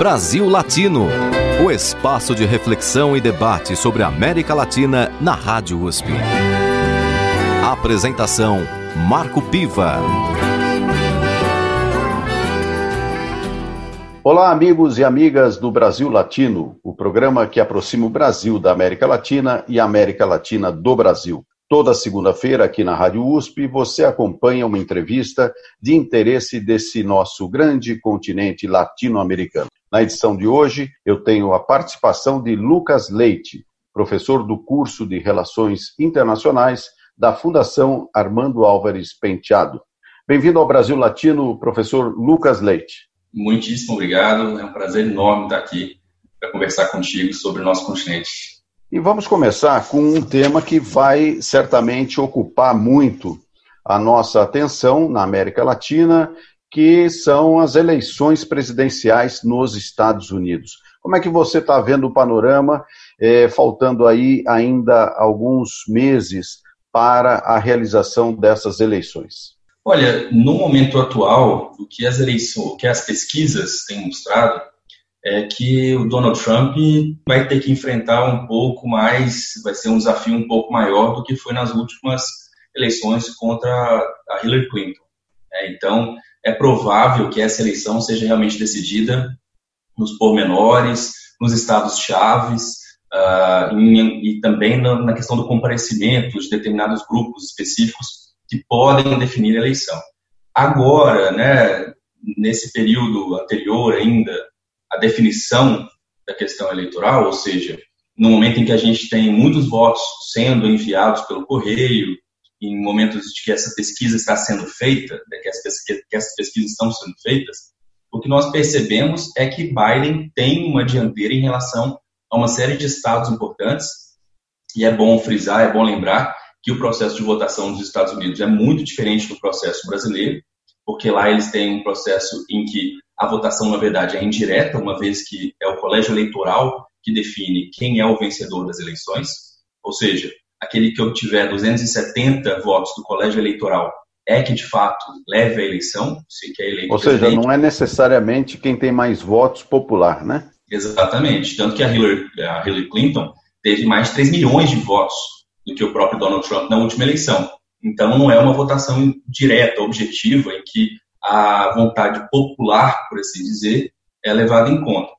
Brasil Latino, o espaço de reflexão e debate sobre a América Latina na Rádio USP. Apresentação Marco Piva. Olá, amigos e amigas do Brasil Latino, o programa que aproxima o Brasil da América Latina e a América Latina do Brasil. Toda segunda-feira, aqui na Rádio USP, você acompanha uma entrevista de interesse desse nosso grande continente latino-americano. Na edição de hoje, eu tenho a participação de Lucas Leite, professor do curso de Relações Internacionais da Fundação Armando Álvares Penteado. Bem-vindo ao Brasil Latino, professor Lucas Leite. Muitíssimo obrigado, é um prazer enorme estar aqui para conversar contigo sobre o nosso continente. E vamos começar com um tema que vai certamente ocupar muito a nossa atenção na América Latina, que são as eleições presidenciais nos Estados Unidos. Como é que você está vendo o panorama, é, faltando aí ainda alguns meses para a realização dessas eleições? Olha, no momento atual, o que as eleições, o que as pesquisas têm mostrado é que o Donald Trump vai ter que enfrentar um pouco mais, vai ser um desafio um pouco maior do que foi nas últimas eleições contra a Hillary Clinton. É, então, é provável que essa eleição seja realmente decidida nos pormenores, nos estados chaves uh, e, e também na, na questão do comparecimento de determinados grupos específicos que podem definir a eleição. Agora, né, nesse período anterior ainda, a definição da questão eleitoral, ou seja, no momento em que a gente tem muitos votos sendo enviados pelo correio, em momentos de que essa pesquisa está sendo feita, que, as pesquisas, que essas pesquisas estão sendo feitas, o que nós percebemos é que Biden tem uma dianteira em relação a uma série de estados importantes, e é bom frisar, é bom lembrar que o processo de votação dos Estados Unidos é muito diferente do processo brasileiro, porque lá eles têm um processo em que a votação, na verdade, é indireta, uma vez que é o colégio eleitoral que define quem é o vencedor das eleições, ou seja, aquele que obtiver 270 votos do colégio eleitoral é que de fato leve a eleição, se que é eleito Ou seja, não é necessariamente quem tem mais votos popular, né? Exatamente. Tanto que a Hillary, a Hillary Clinton teve mais de 3 milhões de votos do que o próprio Donald Trump na última eleição. Então, não é uma votação direta, objetiva, em que a vontade popular, por assim dizer, é levada em conta.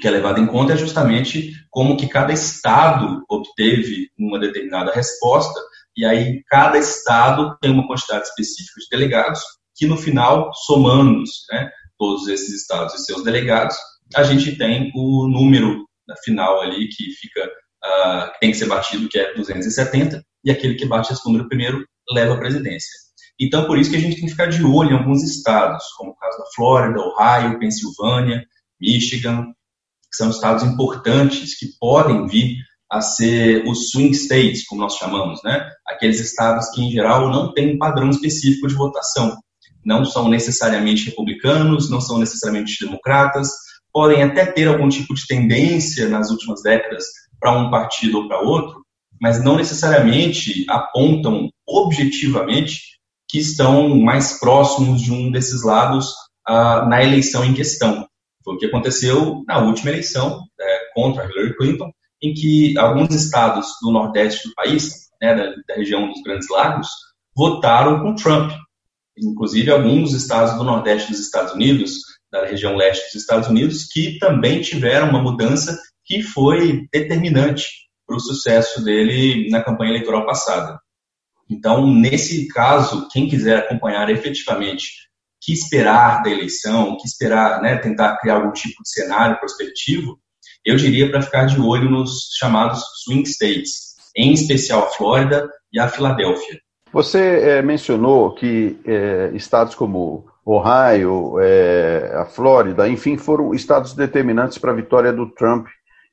Que é levado em conta é justamente como que cada estado obteve uma determinada resposta e aí cada estado tem uma quantidade específica de delegados que no final, somando né, todos esses estados e seus delegados, a gente tem o número final ali que fica uh, que tem que ser batido, que é 270, e aquele que bate esse número primeiro leva a presidência. Então, por isso que a gente tem que ficar de olho em alguns estados, como o caso da Flórida, Ohio, Pensilvânia, Michigan, que são estados importantes que podem vir a ser os swing states, como nós chamamos, né? Aqueles estados que, em geral, não têm um padrão específico de votação. Não são necessariamente republicanos, não são necessariamente democratas, podem até ter algum tipo de tendência nas últimas décadas para um partido ou para outro, mas não necessariamente apontam objetivamente que estão mais próximos de um desses lados uh, na eleição em questão. Foi o que aconteceu na última eleição é, contra Hillary Clinton, em que alguns estados do nordeste do país, né, da, da, região dos Grandes Lagos, votaram com Trump. Inclusive alguns estados do nordeste dos Estados Unidos, da região leste dos Estados Unidos, que também tiveram uma mudança que foi determinante para o sucesso dele na campanha eleitoral passada. Então, nesse caso, quem quiser acompanhar efetivamente que esperar da eleição, que esperar, né, tentar criar algum tipo de cenário prospectivo, eu diria para ficar de olho nos chamados swing states, em especial a Flórida e a Filadélfia. Você é, mencionou que é, estados como Ohio, é, a Flórida, enfim, foram estados determinantes para a vitória do Trump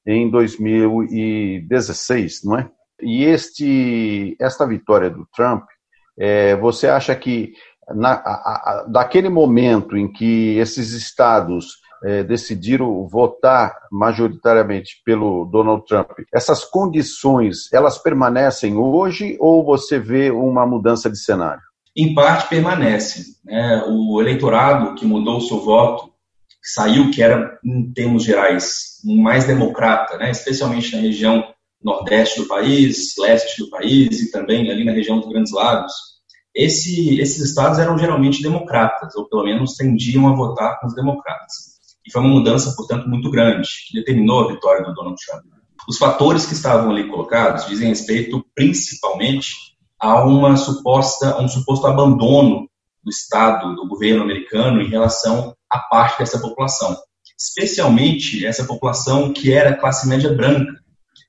em 2016, não é? E este, esta vitória do Trump, você acha que na, a, a, daquele momento em que esses estados é, decidiram votar majoritariamente pelo Donald Trump, essas condições elas permanecem hoje ou você vê uma mudança de cenário? Em parte permanece. Né? O eleitorado que mudou o seu voto saiu, que era, em termos gerais, mais democrata, né, especialmente na região nordeste do país, leste do país e também ali na região dos Grandes Lagos, esse, esses estados eram geralmente democratas, ou pelo menos tendiam a votar com os democratas. E foi uma mudança, portanto, muito grande, que determinou a vitória do Donald Trump. Os fatores que estavam ali colocados dizem respeito principalmente a uma suposta, um suposto abandono do Estado, do governo americano em relação à parte dessa população, especialmente essa população que era classe média branca,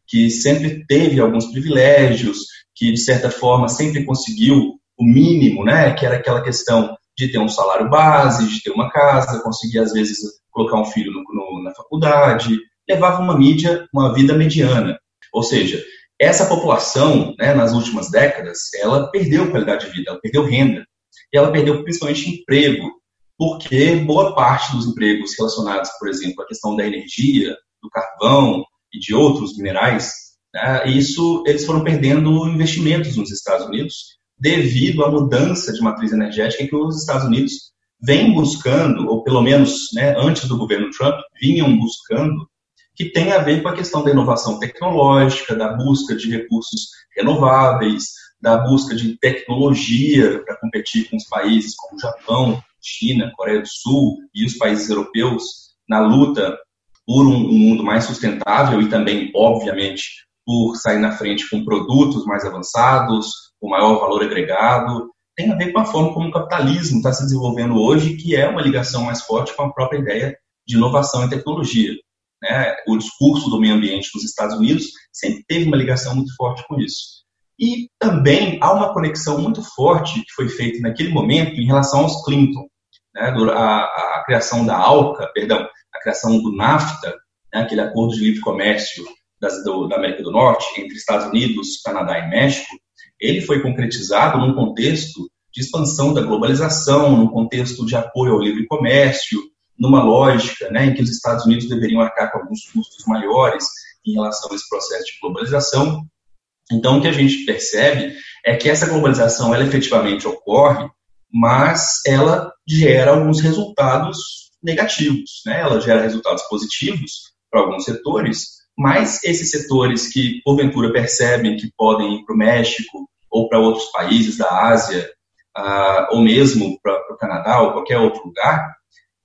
que sempre teve alguns privilégios, que de certa forma sempre conseguiu o mínimo, né, que era aquela questão de ter um salário base, de ter uma casa, conseguir às vezes colocar um filho no, no, na faculdade, levava uma mídia, uma vida mediana. Ou seja, essa população, né, nas últimas décadas, ela perdeu qualidade de vida, ela perdeu renda, e ela perdeu principalmente emprego, porque boa parte dos empregos relacionados, por exemplo, à questão da energia, do carvão e de outros minerais, né, isso eles foram perdendo investimentos nos Estados Unidos devido à mudança de matriz energética que os Estados Unidos vêm buscando, ou pelo menos né, antes do governo Trump, vinham buscando, que tem a ver com a questão da inovação tecnológica, da busca de recursos renováveis, da busca de tecnologia para competir com os países como Japão, China, Coreia do Sul e os países europeus na luta por um, um mundo mais sustentável e também, obviamente, por sair na frente com produtos mais avançados, com maior valor agregado, tem a ver com a forma como o capitalismo está se desenvolvendo hoje, que é uma ligação mais forte com a própria ideia de inovação e tecnologia. Né? O discurso do meio ambiente nos Estados Unidos sempre teve uma ligação muito forte com isso. E também há uma conexão muito forte que foi feita naquele momento em relação aos Clinton. Né? A, a, criação da ALCA, perdão, a criação do NAFTA, né? aquele acordo de livre comércio das, do, da América do Norte entre Estados Unidos, Canadá e México, ele foi concretizado num contexto de expansão da globalização, num contexto de apoio ao livre comércio, numa lógica né, em que os Estados Unidos deveriam arcar com alguns custos maiores em relação a esse processo de globalização. Então, o que a gente percebe é que essa globalização, ela efetivamente ocorre, mas ela gera alguns resultados negativos, né? ela gera resultados positivos para alguns setores, mas esses setores que, porventura, percebem que podem ir para o México ou para outros países da Ásia, uh, ou mesmo para o Canadá ou qualquer outro lugar,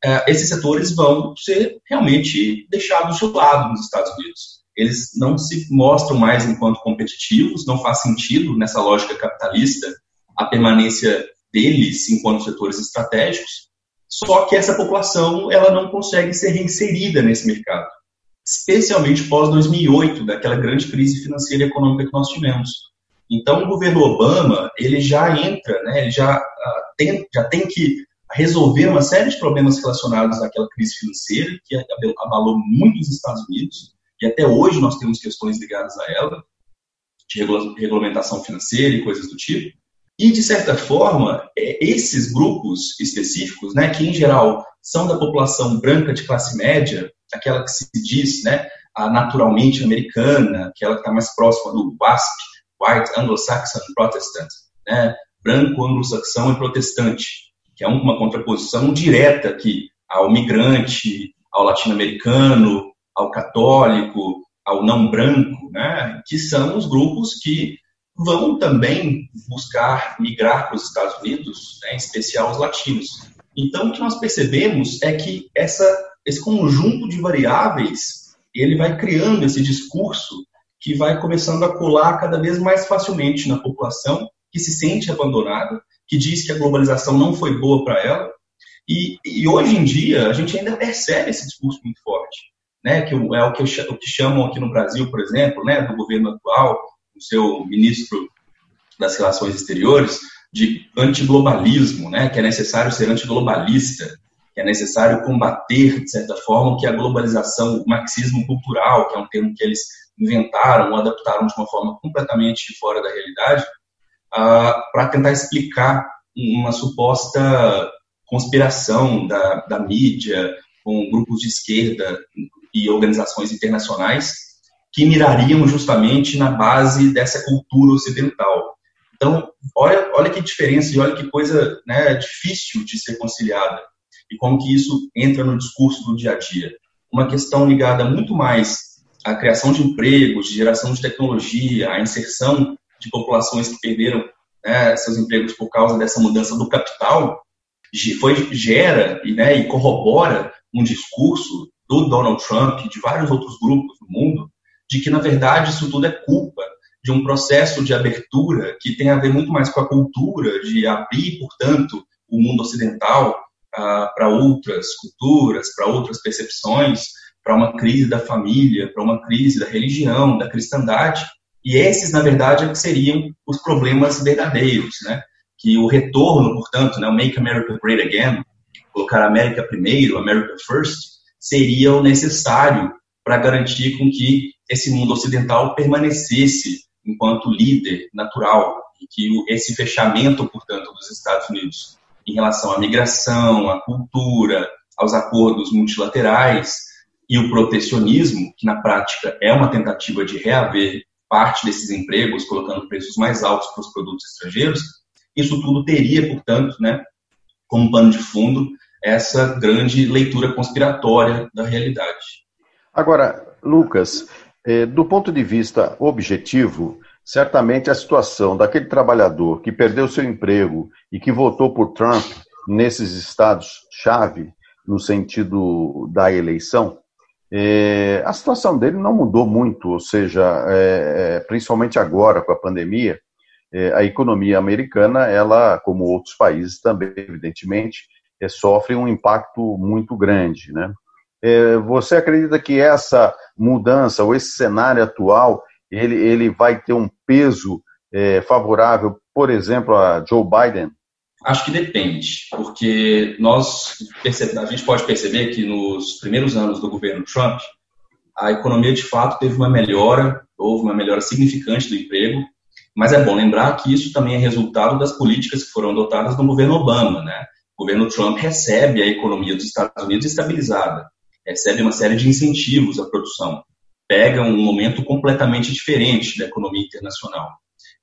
uh, esses setores vão ser realmente deixados de lado nos Estados Unidos. Eles não se mostram mais enquanto competitivos, não faz sentido nessa lógica capitalista a permanência deles enquanto setores estratégicos, só que essa população ela não consegue ser reinserida nesse mercado especialmente pós 2008, daquela grande crise financeira e econômica que nós tivemos. Então, o governo Obama, ele já entra, né, ele já, uh, tem, já tem que resolver uma série de problemas relacionados àquela crise financeira, que abalou muito os Estados Unidos, e até hoje nós temos questões ligadas a ela, de regulamentação financeira e coisas do tipo. E, de certa forma, é, esses grupos específicos, né, que em geral são da população branca de classe média, aquela que se diz né, naturalmente americana, aquela que está mais próxima do WASP, White Anglo-Saxon Protestant, né, branco anglo-saxão e protestante, que é uma contraposição direta aqui ao migrante, ao latino-americano, ao católico, ao não branco, né, que são os grupos que vão também buscar migrar para os Estados Unidos, né, em especial os latinos. Então, o que nós percebemos é que essa esse conjunto de variáveis, ele vai criando esse discurso que vai começando a colar cada vez mais facilmente na população que se sente abandonada, que diz que a globalização não foi boa para ela. E, e, hoje em dia a gente ainda percebe esse discurso muito forte, né? Que é o que, o que chamam aqui no Brasil, por exemplo, né, do governo atual, o seu ministro das Relações Exteriores, de antiglobalismo, né? Que é necessário ser antiglobalista que é necessário combater, de certa forma, que a globalização, o marxismo cultural, que é um termo que eles inventaram ou adaptaram de uma forma completamente fora da realidade, uh, para tentar explicar uma suposta conspiração da, da mídia com grupos de esquerda e organizações internacionais que mirariam justamente na base dessa cultura ocidental. Então, olha, olha que diferença e olha que coisa né, difícil de ser conciliada e como que isso entra no discurso do dia a dia. Uma questão ligada muito mais à criação de empregos, de geração de tecnologia, à inserção de populações que perderam né, seus empregos por causa dessa mudança do capital, foi, gera né, e corrobora um discurso do Donald Trump e de vários outros grupos do mundo de que, na verdade, isso tudo é culpa de um processo de abertura que tem a ver muito mais com a cultura de abrir, portanto, o mundo ocidental para outras culturas, para outras percepções, para uma crise da família, para uma crise da religião, da cristandade. E esses, na verdade, é que seriam os problemas verdadeiros, né? Que o retorno, portanto, né, o Make America Great Again, colocar a América primeiro, America First, seria o necessário para garantir com que esse mundo ocidental permanecesse enquanto líder natural e que esse fechamento, portanto, dos Estados Unidos em relação à migração, à cultura, aos acordos multilaterais e o protecionismo, que na prática é uma tentativa de reaver parte desses empregos, colocando preços mais altos para os produtos estrangeiros, isso tudo teria, portanto, né, como pano de fundo, essa grande leitura conspiratória da realidade. Agora, Lucas, eh, do ponto de vista objetivo, certamente a situação daquele trabalhador que perdeu seu emprego e que votou por Trump nesses estados-chave, no sentido da eleição, é, a situação dele não mudou muito, ou seja, é, principalmente agora com a pandemia, é, a economia americana, ela, como outros países também, evidentemente, sofre um impacto muito grande, né? você acredita que essa mudança ou esse cenário atual ele, ele vai ter um peso é, favorável, por exemplo, a Joe Biden? Acho que depende, porque nós a gente pode perceber que nos primeiros anos do governo Trump, a economia de fato teve uma melhora, houve uma melhora significante do emprego, mas é bom lembrar que isso também é resultado das políticas que foram adotadas no governo Obama, né? O governo Trump recebe a economia dos Estados Unidos estabilizada, recebe uma série de incentivos à produção pega um momento completamente diferente da economia internacional.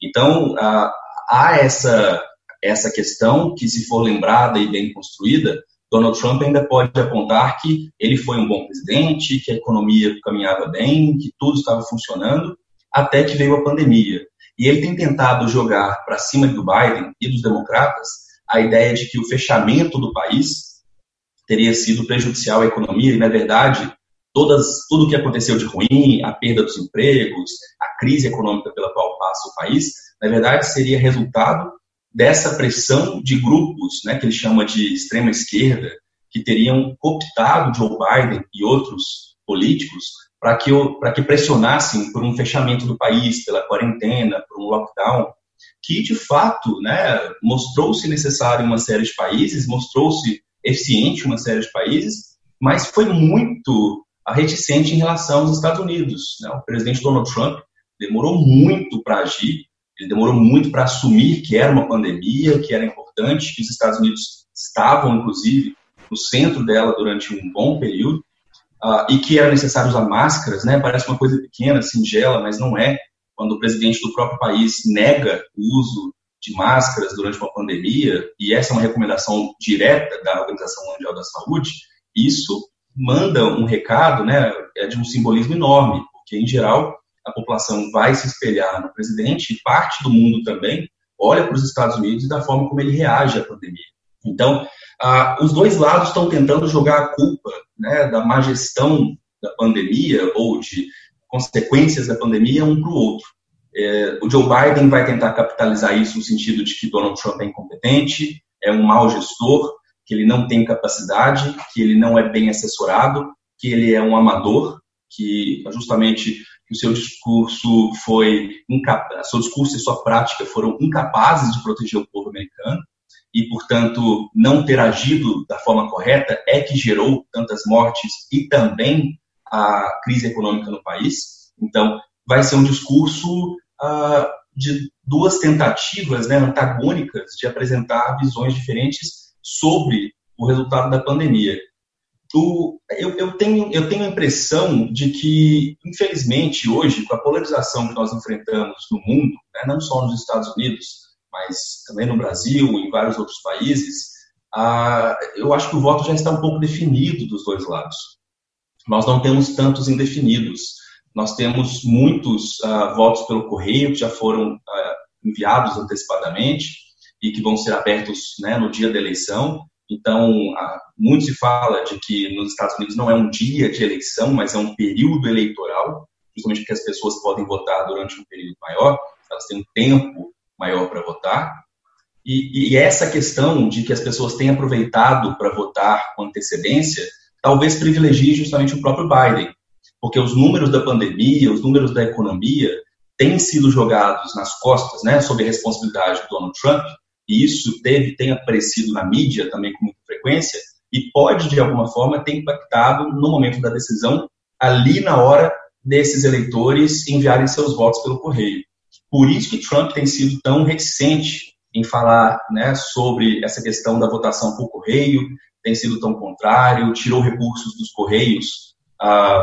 Então, há essa, essa questão que, se for lembrada e bem construída, Donald Trump ainda pode apontar que ele foi um bom presidente, que a economia caminhava bem, que tudo estava funcionando, até que veio a pandemia. E ele tem tentado jogar para cima do Biden e dos democratas a ideia de que o fechamento do país teria sido prejudicial à economia, e, na verdade, todas, tudo o que aconteceu de ruim, a perda dos empregos, a crise econômica pela qual passa o país, na verdade seria resultado dessa pressão de grupos, né, que ele chama de extrema esquerda, que teriam cooptado Joe Biden e outros políticos para que, que pressionassem por um fechamento do país, pela quarentena, por um lockdown, que de fato né, mostrou-se necessário em uma série de países, mostrou-se eficiente em uma série de países, mas foi muito reticente em relação aos Estados Unidos. Né? O presidente Donald Trump demorou muito para agir, ele demorou muito para assumir que era uma pandemia, que era importante, que os Estados Unidos estavam, inclusive, no centro dela durante um bom período, uh, e que era necessário usar máscaras, né? Parece uma coisa pequena, singela, mas não é. Quando o presidente do próprio país nega o uso de máscaras durante uma pandemia, e essa é uma recomendação direta da Organização Mundial da Saúde, isso manda um recado né, é de um simbolismo enorme, porque, em geral, a população vai se espelhar no presidente e parte do mundo também olha para os Estados Unidos e da forma como ele reage à pandemia. Então, ah, os dois lados estão tentando jogar a culpa né, da má gestão da pandemia ou de consequências da pandemia um para o outro. É, o Joe Biden vai tentar capitalizar isso no sentido de que Donald Trump é incompetente, é um mau gestor, que ele não tem capacidade, que ele não é bem assessorado, que ele é um amador, que justamente o seu discurso foi seu discurso e sua prática foram incapazes de proteger o povo americano e, portanto, não ter agido da forma correta é que gerou tantas mortes e também a crise econômica no país. Então, vai ser um discurso uh, de duas tentativas né, antagônicas de apresentar visões diferentes sobre o resultado da pandemia. Eu, eu, tenho, eu tenho a impressão de que, infelizmente, hoje, com a polarização que nós enfrentamos no mundo, né, não só nos Estados Unidos, mas também no Brasil e em vários outros países, ah, eu acho que o voto já está um pouco definido dos dois lados. Nós não temos tantos indefinidos. Nós temos muitos ah, votos pelo correio que já foram ah, enviados antecipadamente e que vão ser abertos né, no dia da eleição. Então, muito se fala de que nos Estados Unidos não é um dia de eleição, mas é um período eleitoral, justamente porque as pessoas podem votar durante um período maior, elas têm um tempo maior para votar. E, e, essa questão de que as pessoas têm aproveitado para votar com antecedência, talvez privilegie justamente o próprio Biden, porque os números da pandemia, os números da economia têm sido jogados nas costas, né, sob a responsabilidade do Donald Trump, e isso teve, tem aparecido na mídia também com muita frequência, e pode, de alguma forma, ter impactado no momento da decisão, ali na hora desses eleitores enviarem seus votos pelo correio. Por isso que Trump tem sido tão reticente em falar né, sobre essa questão da votação por correio, tem sido tão contrário, tirou recursos dos correios ah,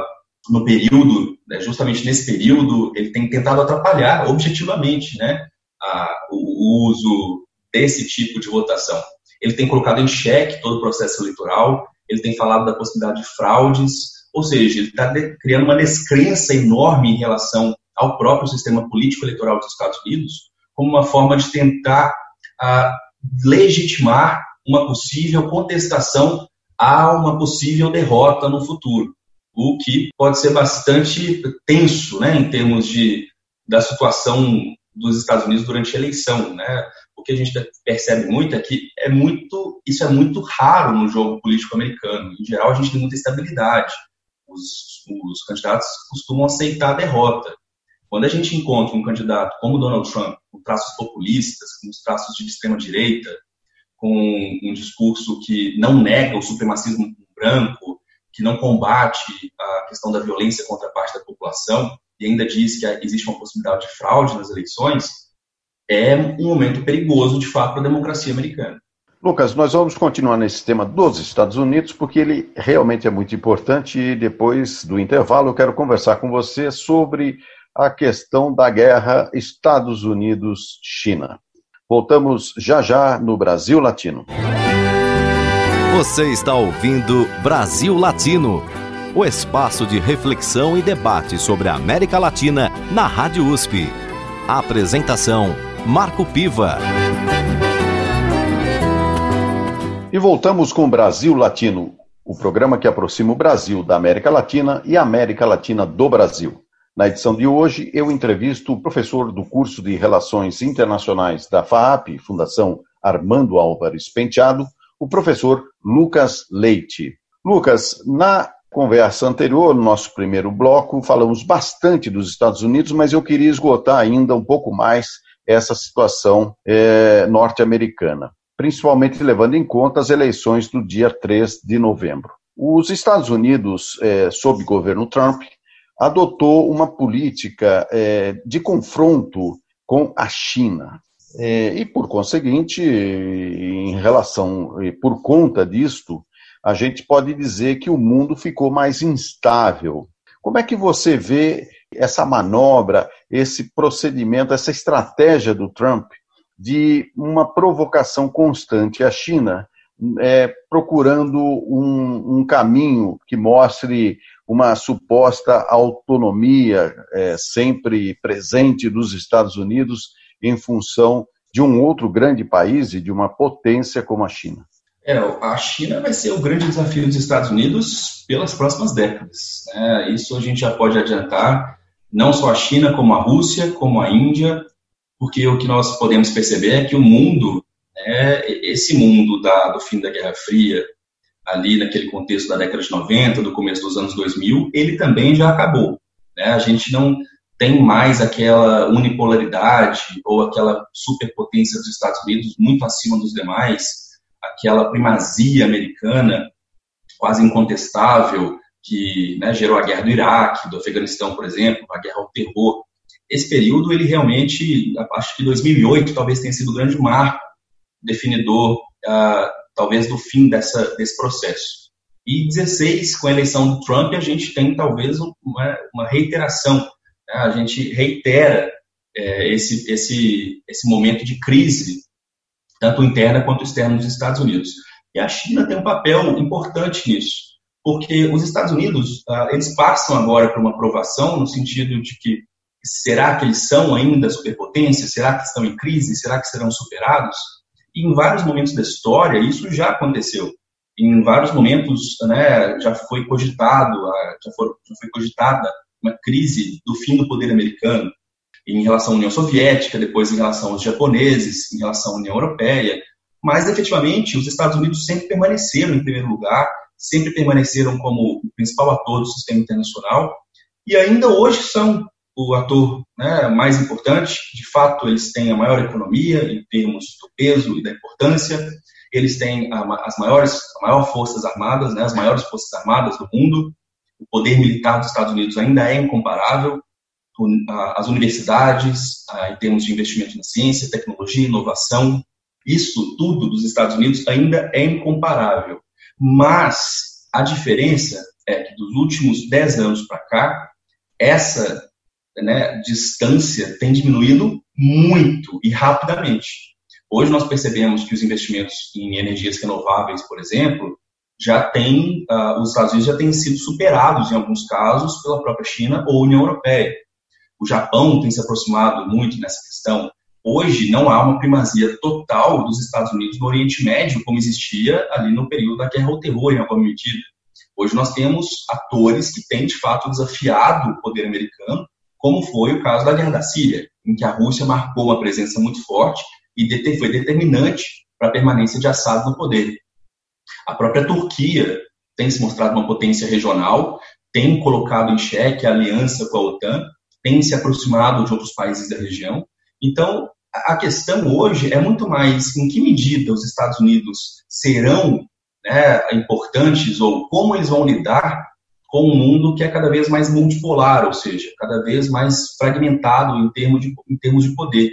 no período, né, justamente nesse período, ele tem tentado atrapalhar objetivamente né, ah, o uso desse tipo de votação. Ele tem colocado em xeque todo o processo eleitoral, ele tem falado da possibilidade de fraudes, ou seja, ele está criando uma descrença enorme em relação ao próprio sistema político eleitoral dos Estados Unidos, como uma forma de tentar ah, legitimar uma possível contestação a uma possível derrota no futuro, o que pode ser bastante tenso, né, em termos de da situação dos Estados Unidos durante a eleição, né? O que a gente percebe muito é que é muito, isso é muito raro no jogo político americano. Em geral, a gente tem muita estabilidade. Os, os candidatos costumam aceitar a derrota. Quando a gente encontra um candidato como Donald Trump, com traços populistas, com os traços de extrema-direita, com um discurso que não nega o supremacismo branco, que não combate a questão da violência contra parte da população e ainda diz que existe uma possibilidade de fraude nas eleições, é um momento perigoso, de fato, para a democracia americana. Lucas, nós vamos continuar nesse tema dos Estados Unidos, porque ele realmente é muito importante e depois do intervalo eu quero conversar com você sobre a questão da guerra Estados Unidos-China. Voltamos já já no Brasil Latino. Você está ouvindo Brasil Latino, o espaço de reflexão e debate sobre a América Latina na Rádio USP. A apresentação Marco Piva. E voltamos com Brasil Latino, o programa que aproxima o Brasil da América Latina e a América Latina do Brasil. Na edição de hoje, eu entrevisto o professor do curso de Relações Internacionais da FAAP, Fundação Armando Álvares Penteado, o professor Lucas Leite. Lucas, na conversa anterior, no nosso primeiro bloco, falamos bastante dos Estados Unidos, mas eu queria esgotar ainda um pouco mais essa situação é, norte-americana, principalmente levando em conta as eleições do dia 3 de novembro. Os Estados Unidos, é, sob governo Trump, adotou uma política é, de confronto com a China. É, e, por conseguinte, em relação, por conta disto, a gente pode dizer que o mundo ficou mais instável. Como é que você vê essa manobra, esse procedimento, essa estratégia do Trump de uma provocação constante à China, é, procurando um, um, caminho que mostre uma suposta autonomia é, sempre presente dos Estados Unidos em função de um outro grande país e de uma potência como a China? É, a China vai ser o grande desafio dos Estados Unidos pelas próximas décadas. Né? Isso a gente já pode adiantar, não só a China, como a Rússia, como a Índia, porque o que nós podemos perceber é que o mundo, né, esse mundo da, do fim da Guerra Fria, ali naquele contexto da década de 90, do começo dos anos 2000, ele também já acabou. Né? A gente não tem mais aquela unipolaridade ou aquela superpotência dos Estados Unidos muito acima dos demais, aquela primazia americana quase incontestável que né, gerou a guerra do Iraque, do Afeganistão, por exemplo, a guerra ao terror. Esse período, ele realmente, acho que 2008 talvez tenha sido o grande marco definidor uh, talvez do fim dessa, desse processo. E 16, com a eleição do Trump, a gente tem talvez uma, uma reiteração, né? a gente reitera é, esse, esse, esse momento de crise, tanto interna quanto externa nos Estados Unidos. E a China tem um papel importante nisso, porque os Estados Unidos, ah, eles passam agora por uma aprovação no sentido de que será que eles são ainda superpotência? Será que estão em crise? Será que serão superados? E em vários momentos da história isso já aconteceu. Em vários momentos, né, já foi cogitado, ah, já foi, já foi cogitada uma crise do fim do poder americano em relação à União Soviética, depois em relação aos japoneses, em relação à União Europeia. Mas, efetivamente, os Estados Unidos sempre permaneceram em primeiro lugar, sempre permaneceram como o principal ator do sistema internacional e ainda hoje são o ator né, mais importante. De fato, eles têm a maior economia em termos do peso e da importância. Eles têm as maiores, as maiores forças armadas, né, as maiores forças armadas do mundo. O poder militar dos Estados Unidos ainda é incomparável as universidades, em termos de investimento na ciência, tecnologia, inovação, isso tudo dos Estados Unidos ainda é incomparável. Mas a diferença é que dos últimos 10 anos para cá, essa né, distância tem diminuído muito e rapidamente. Hoje nós percebemos que os investimentos em energias renováveis, por exemplo, já tem, uh, os Estados Unidos já têm sido superados em alguns casos pela própria China ou União Europeia. O Japão tem se aproximado muito nessa questão. Hoje não há uma primazia total dos Estados Unidos no Oriente Médio, como existia ali no período da Guerra ao Terror, em alguma medida. Hoje nós temos atores que têm, de fato, desafiado o poder americano, como foi o caso da Guerra da Síria, em que a Rússia marcou uma presença muito forte e foi determinante para a permanência de Assad no poder. A própria Turquia tem se mostrado uma potência regional, tem colocado em xeque a aliança com a OTAN tem se aproximado de outros países da região. Então, a questão hoje é muito mais em que medida os Estados Unidos serão né, importantes ou como eles vão lidar com um mundo que é cada vez mais multipolar, ou seja, cada vez mais fragmentado em termos de, em termos de poder.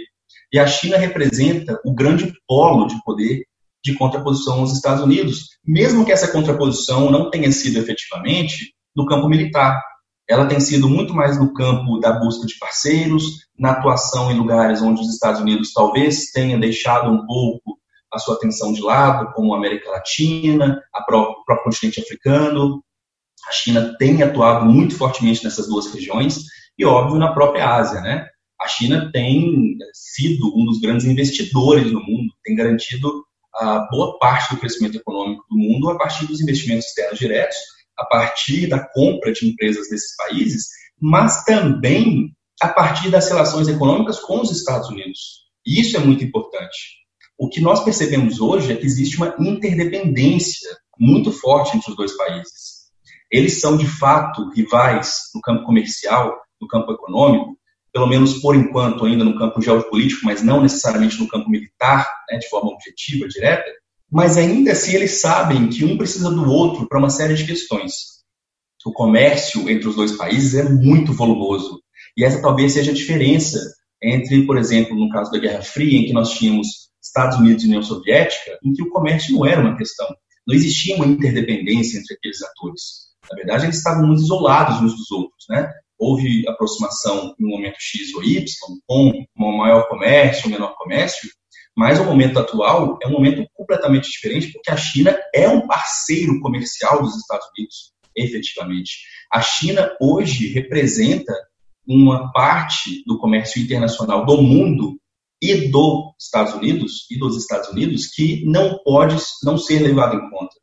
E a China representa o grande polo de poder de contraposição aos Estados Unidos, mesmo que essa contraposição não tenha sido efetivamente no campo militar ela tem sido muito mais no campo da busca de parceiros, na atuação em lugares onde os Estados Unidos talvez tenha deixado um pouco a sua atenção de lado, como a América Latina, a próprio, o próprio continente africano. A China tem atuado muito fortemente nessas duas regiões e, óbvio, na própria Ásia, né? A China tem sido um dos grandes investidores no mundo, tem garantido a boa parte do crescimento econômico do mundo a partir dos investimentos externos diretos a partir da compra de empresas desses países, mas também a partir das relações econômicas com os Estados Unidos. E isso é muito importante. O que nós percebemos hoje é que existe uma interdependência muito forte entre os dois países. Eles são, de fato, rivais no campo comercial, no campo econômico, pelo menos por enquanto ainda no campo geopolítico, mas não necessariamente no campo militar, né, de forma objetiva, direta, mas ainda assim eles sabem que um precisa do outro para uma série de questões. O comércio entre os dois países é muito volumoso. E essa talvez seja a diferença entre, por exemplo, no caso da Guerra Fria, em que nós tínhamos Estados Unidos e União Soviética, em que o comércio não era uma questão. Não existia uma interdependência entre aqueles atores. Na verdade, eles estavam muito isolados uns dos outros. Né? Houve aproximação em um momento X ou Y, com um maior comércio, um menor comércio, mas o momento atual é um momento completamente diferente, porque a China é um parceiro comercial dos Estados Unidos, efetivamente. A China hoje representa uma parte do comércio internacional do mundo e dos Estados Unidos e dos Estados Unidos que não pode não ser levado em conta.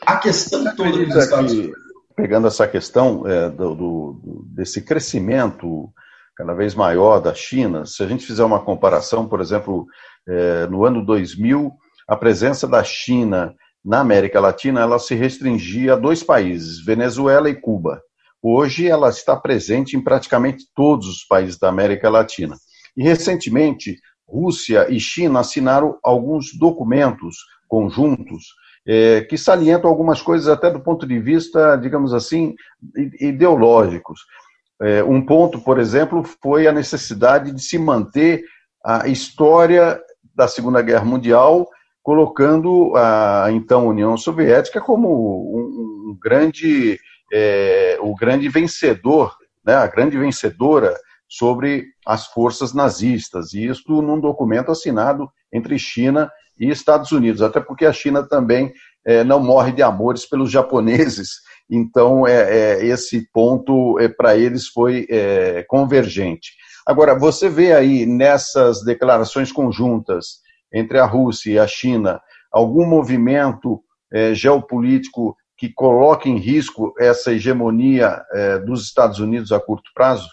A questão toda dos Estados Unidos pegando essa questão é, do, do, desse crescimento cada vez maior da China, se a gente fizer uma comparação, por exemplo, é, no ano 2000, a presença da China na América Latina ela se restringia a dois países, Venezuela e Cuba. Hoje ela está presente em praticamente todos os países da América Latina. E recentemente, Rússia e China assinaram alguns documentos conjuntos é, que salientam algumas coisas até do ponto de vista, digamos assim, ideológicos. É, um ponto, por exemplo, foi a necessidade de se manter a história da Segunda Guerra Mundial, colocando a então União Soviética como um, um grande, é, o grande vencedor, né, a grande vencedora sobre as forças nazistas. E isto num documento assinado entre China e Estados Unidos, até porque a China também é, não morre de amores pelos japoneses, então é, é esse ponto é, para eles foi é, convergente. Agora, você vê aí nessas declarações conjuntas entre a Rússia e a China algum movimento é, geopolítico que coloque em risco essa hegemonia é, dos Estados Unidos a curto prazo?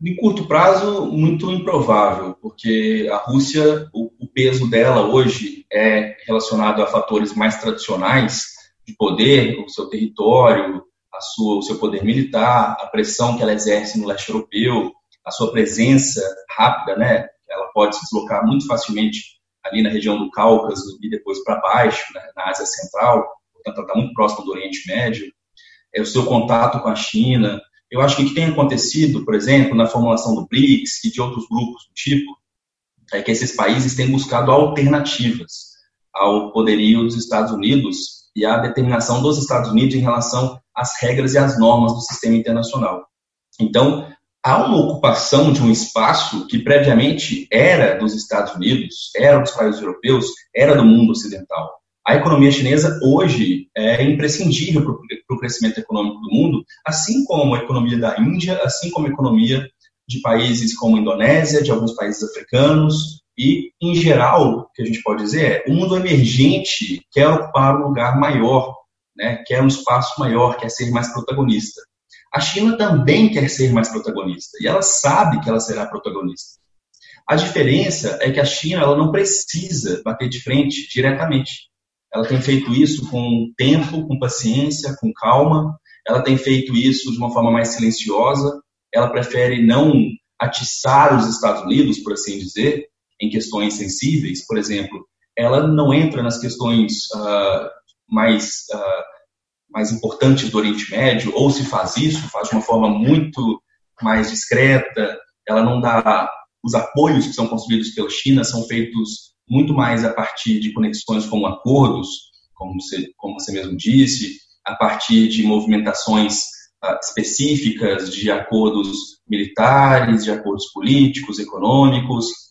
De curto prazo, muito improvável, porque a Rússia, o, o peso dela hoje é relacionado a fatores mais tradicionais de poder, o seu território, a sua, o seu poder militar, a pressão que ela exerce no leste europeu, a sua presença rápida, né? Ela pode se deslocar muito facilmente ali na região do Cáucaso e depois para baixo, né, na Ásia Central, portanto, ela está muito próxima do Oriente Médio. É o seu contato com a China, eu acho que o que tem acontecido, por exemplo, na formulação do BRICS e de outros grupos do tipo, é que esses países têm buscado alternativas ao poderio dos Estados Unidos e à determinação dos Estados Unidos em relação às regras e às normas do sistema internacional. Então, há uma ocupação de um espaço que previamente era dos Estados Unidos, era dos países europeus, era do mundo ocidental a economia chinesa hoje é imprescindível para o crescimento econômico do mundo, assim como a economia da Índia, assim como a economia de países como a Indonésia, de alguns países africanos, e, em geral, o que a gente pode dizer é o mundo emergente quer ocupar um lugar maior, né, quer um espaço maior, quer ser mais protagonista. A China também quer ser mais protagonista, e ela sabe que ela será protagonista. A diferença é que a China ela não precisa bater de frente diretamente. Ela tem feito isso com tempo, com paciência, com calma. Ela tem feito isso de uma forma mais silenciosa. Ela prefere não atiçar os Estados Unidos, por assim dizer, em questões sensíveis. Por exemplo, ela não entra nas questões uh, mais, uh, mais importantes do Oriente Médio, ou se faz isso, faz de uma forma muito mais discreta. Ela não dá os apoios que são construídos pela China são feitos muito mais a partir de conexões com acordos, como você, como você mesmo disse, a partir de movimentações uh, específicas de acordos militares, de acordos políticos, econômicos,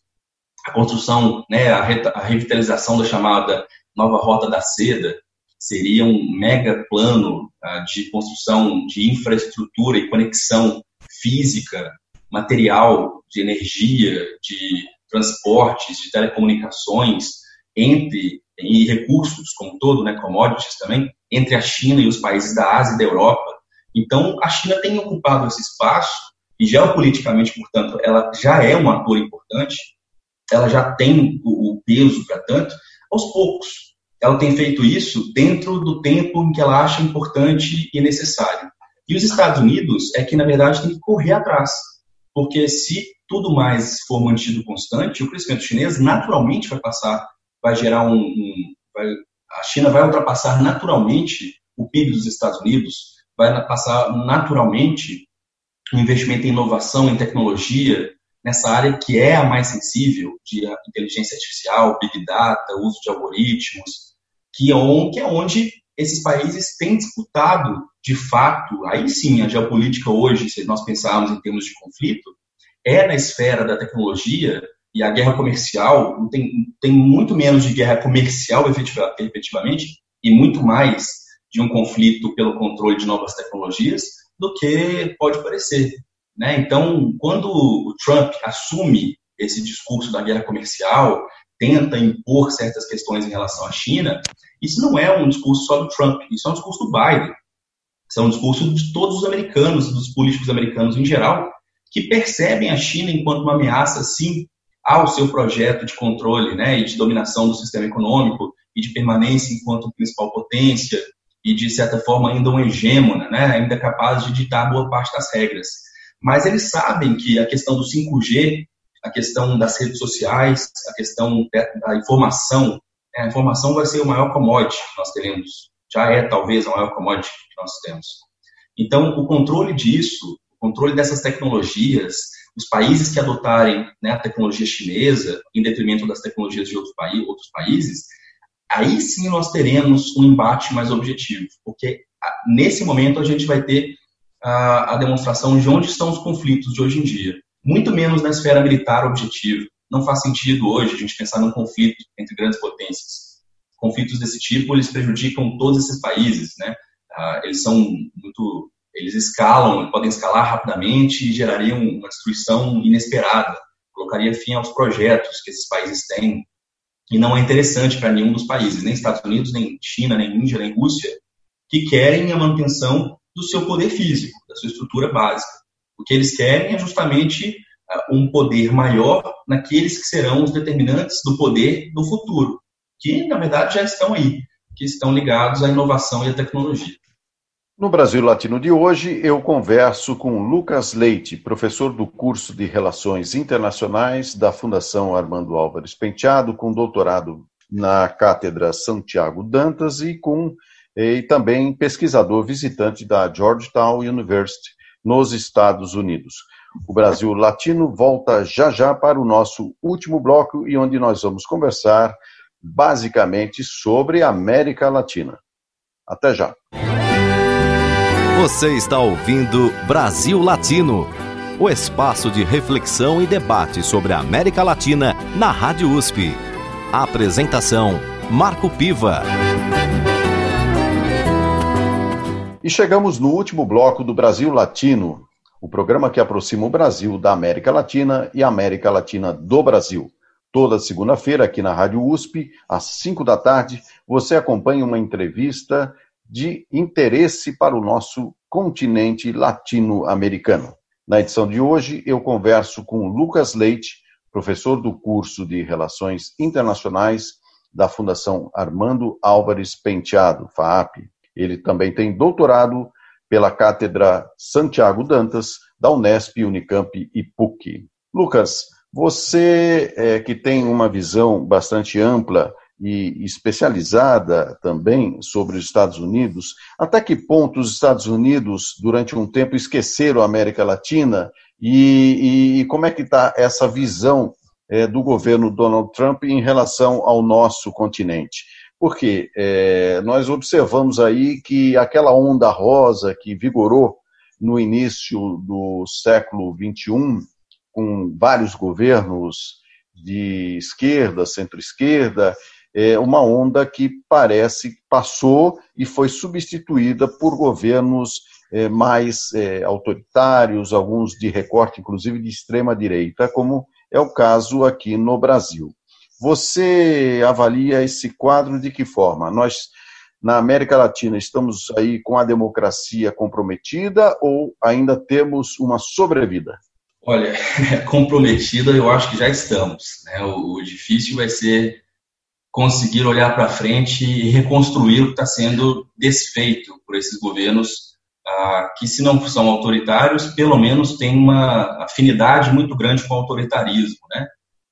a construção, né, a, a revitalização da chamada nova rota da seda, seria um mega plano uh, de construção de infraestrutura e conexão física, material, de energia, de transportes, de telecomunicações, entre e recursos como todo, né, commodities também, entre a China e os países da Ásia e da Europa. Então, a China tem ocupado esse espaço e geopoliticamente, portanto, ela já é um ator importante, ela já tem o, o peso para tanto, aos poucos. Ela tem feito isso dentro do tempo em que ela acha importante e necessário. E os Estados Unidos é que, na verdade, tem que correr atrás, porque se tudo mais for mantido constante, o crescimento chinês naturalmente vai passar, vai gerar um, um vai, a China vai ultrapassar naturalmente o PIB dos Estados Unidos, vai passar naturalmente o investimento em inovação, em tecnologia, nessa área que é a mais sensível de inteligência artificial, big data, uso de algoritmos, que é onde, que é onde esses países têm disputado, de fato, aí sim, a geopolítica hoje, se nós pensarmos em termos de conflito, é na esfera da tecnologia e a guerra comercial tem, tem muito menos de guerra comercial efetiva, efetivamente e muito mais de um conflito pelo controle de novas tecnologias do que pode parecer. Né? Então, quando o Trump assume esse discurso da guerra comercial, tenta impor certas questões em relação à China, isso não é um discurso só do Trump, isso é um discurso do Biden. Isso é um discurso de todos os americanos, dos políticos americanos em geral, que percebem a China enquanto uma ameaça, sim, ao seu projeto de controle né, e de dominação do sistema econômico e de permanência enquanto principal potência e, de certa forma, ainda uma hegemona, né, ainda capaz de ditar boa parte das regras. Mas eles sabem que a questão do 5G, a questão das redes sociais, a questão da informação, né, a informação vai ser o maior commodity que nós teremos. Já é, talvez, a maior commodity que nós temos. Então, o controle disso controle dessas tecnologias, os países que adotarem né, a tecnologia chinesa em detrimento das tecnologias de outros países, aí sim nós teremos um embate mais objetivo, porque nesse momento a gente vai ter a, a demonstração de onde estão os conflitos de hoje em dia, muito menos na esfera militar objetiva, não faz sentido hoje a gente pensar num conflito entre grandes potências. Conflitos desse tipo, eles prejudicam todos esses países, né? Ah, eles são muito, eles escalam, podem escalar rapidamente e gerariam uma destruição inesperada, colocaria fim aos projetos que esses países têm e não é interessante para nenhum dos países, nem Estados Unidos, nem China, nem Índia, nem Rússia, que querem a manutenção do seu poder físico, da sua estrutura básica. O que eles querem é justamente uh, um poder maior naqueles que serão os determinantes do poder no futuro, que na verdade já estão aí, que estão ligados à inovação e à tecnologia. No Brasil Latino de hoje, eu converso com Lucas Leite, professor do curso de Relações Internacionais da Fundação Armando Álvares Penteado, com doutorado na Cátedra Santiago Dantas e com e também pesquisador visitante da Georgetown University nos Estados Unidos. O Brasil Latino volta já já para o nosso último bloco e onde nós vamos conversar basicamente sobre a América Latina. Até já. Você está ouvindo Brasil Latino, o espaço de reflexão e debate sobre a América Latina na Rádio USP. A apresentação Marco Piva. E chegamos no último bloco do Brasil Latino, o programa que aproxima o Brasil da América Latina e a América Latina do Brasil. Toda segunda-feira, aqui na Rádio USP, às 5 da tarde, você acompanha uma entrevista de interesse para o nosso continente latino-americano. Na edição de hoje, eu converso com Lucas Leite, professor do curso de Relações Internacionais da Fundação Armando Álvares Penteado, FAAP. Ele também tem doutorado pela Cátedra Santiago Dantas, da Unesp, Unicamp e PUC. Lucas, você é, que tem uma visão bastante ampla e especializada também sobre os Estados Unidos, até que ponto os Estados Unidos, durante um tempo, esqueceram a América Latina e, e como é que está essa visão é, do governo Donald Trump em relação ao nosso continente? Porque é, nós observamos aí que aquela onda rosa que vigorou no início do século XXI, com vários governos de esquerda, centro-esquerda, é uma onda que parece passou e foi substituída por governos é, mais é, autoritários, alguns de recorte, inclusive de extrema direita, como é o caso aqui no Brasil. Você avalia esse quadro de que forma? Nós, na América Latina, estamos aí com a democracia comprometida ou ainda temos uma sobrevida? Olha, comprometida eu acho que já estamos. Né? O, difícil vai ser conseguir olhar para frente e reconstruir o que está sendo desfeito por esses governos ah, que, se não são autoritários, pelo menos têm uma afinidade muito grande com o autoritarismo. Né?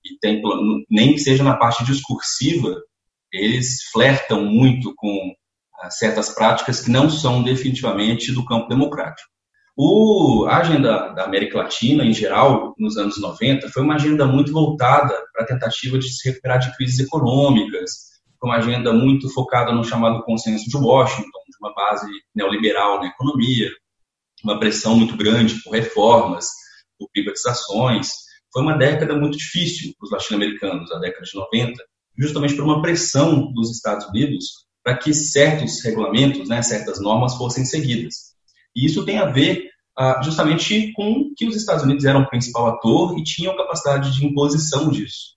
E tem, nem que seja na parte discursiva, eles flertam muito com ah, certas práticas que não são definitivamente do campo democrático. O, a agenda da América Latina, em geral, nos anos 90, foi uma agenda muito voltada para a tentativa de se recuperar de crises econômicas, foi uma agenda muito focada no chamado consenso de Washington, de uma base neoliberal na economia, uma pressão muito grande por reformas, por privatizações, foi uma década muito difícil para os latino-americanos, a década de 90, justamente por uma pressão dos Estados Unidos para que certos regulamentos, né, certas normas fossem seguidas. E isso tem a ver ah, justamente com que os Estados Unidos eram o principal ator e tinham capacidade de imposição disso.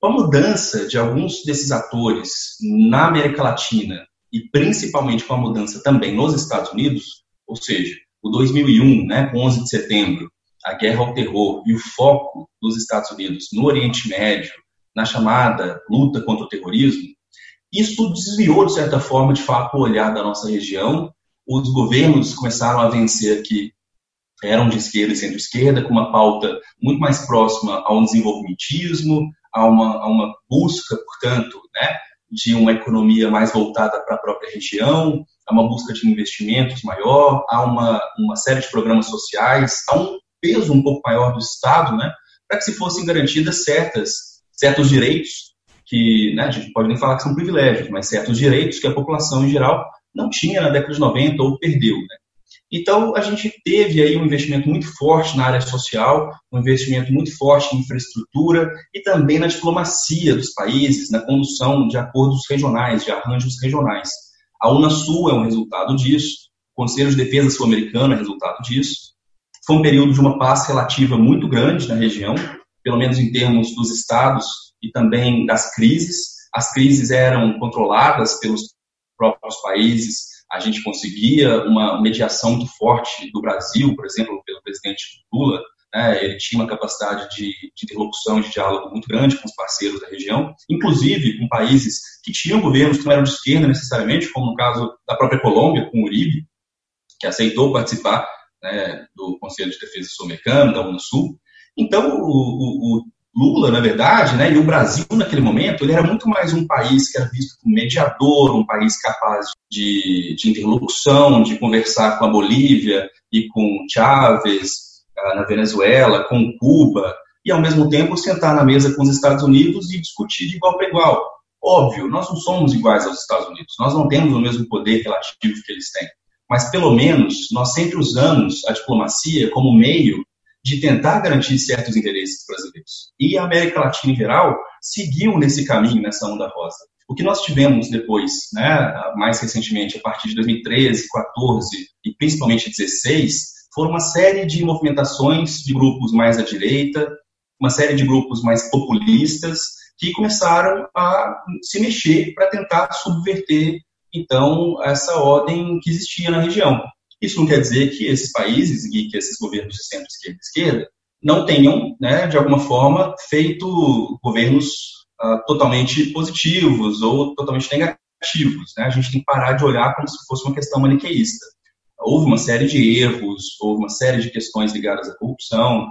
Com a mudança de alguns desses atores na América Latina e principalmente com a mudança também nos Estados Unidos, ou seja, o 2001, né, com 11 de setembro, a guerra ao terror e o foco dos Estados Unidos no Oriente Médio, na chamada luta contra o terrorismo, isso desviou, de certa forma, de fato, o olhar da nossa região. Os governos começaram a vencer que eram de esquerda e centro-esquerda, com uma pauta muito mais próxima ao desenvolvimentismo, a uma, a uma busca, portanto, né, de uma economia mais voltada para a própria região, a uma busca de investimentos maior, a uma, uma série de programas sociais, a um peso um pouco maior do Estado, né, para que se fossem garantidas certas, certos direitos que, né, a gente pode nem falar que são privilégios, mas certos direitos que a população em geral não tinha na década de 90 ou perdeu. Né. Então, a gente teve aí um investimento muito forte na área social, um investimento muito forte em infraestrutura e também na diplomacia dos países, na condução de acordos regionais, de arranjos regionais. A Unasul é um resultado disso, o Conselho de Defesa Sul-Americano é resultado disso. Foi um período de uma paz relativa muito grande na região, pelo menos em termos dos estados e também das crises. As crises eram controladas pelos próprios países a gente conseguia uma mediação muito forte do Brasil, por exemplo, pelo presidente Lula, né, ele tinha uma capacidade de, de interlocução, de diálogo muito grande com os parceiros da região, inclusive com países que tinham governos que não eram de esquerda necessariamente, como no caso da própria Colômbia, com Uribe, que aceitou participar né, do Conselho de Defesa Sul-Americano, da Unasul. Então, o, o, Lula, na verdade, né, e o Brasil naquele momento, ele era muito mais um país que era visto como mediador, um país capaz de, de interlocução, de conversar com a Bolívia e com Chávez uh, na Venezuela, com Cuba, e ao mesmo tempo sentar na mesa com os Estados Unidos e discutir de igual para igual. Óbvio, nós não somos iguais aos Estados Unidos, nós não temos o mesmo poder relativo que eles têm, mas pelo menos nós sempre usamos a diplomacia como meio de tentar garantir certos interesses brasileiros. E a América Latina, em geral, seguiu nesse caminho, nessa onda rosa. O que nós tivemos depois, né, mais recentemente, a partir de 2013, 14 e principalmente 16, foram uma série de movimentações de grupos mais à direita, uma série de grupos mais populistas, que começaram a se mexer para tentar subverter, então, essa ordem que existia na região. Isso não quer dizer que esses países e que esses governos de centro-esquerda esquerda não tenham, né, de alguma forma, feito governos uh, totalmente positivos ou totalmente negativos. Né? A gente tem que parar de olhar como se fosse uma questão maniqueísta. Houve uma série de erros, houve uma série de questões ligadas à corrupção,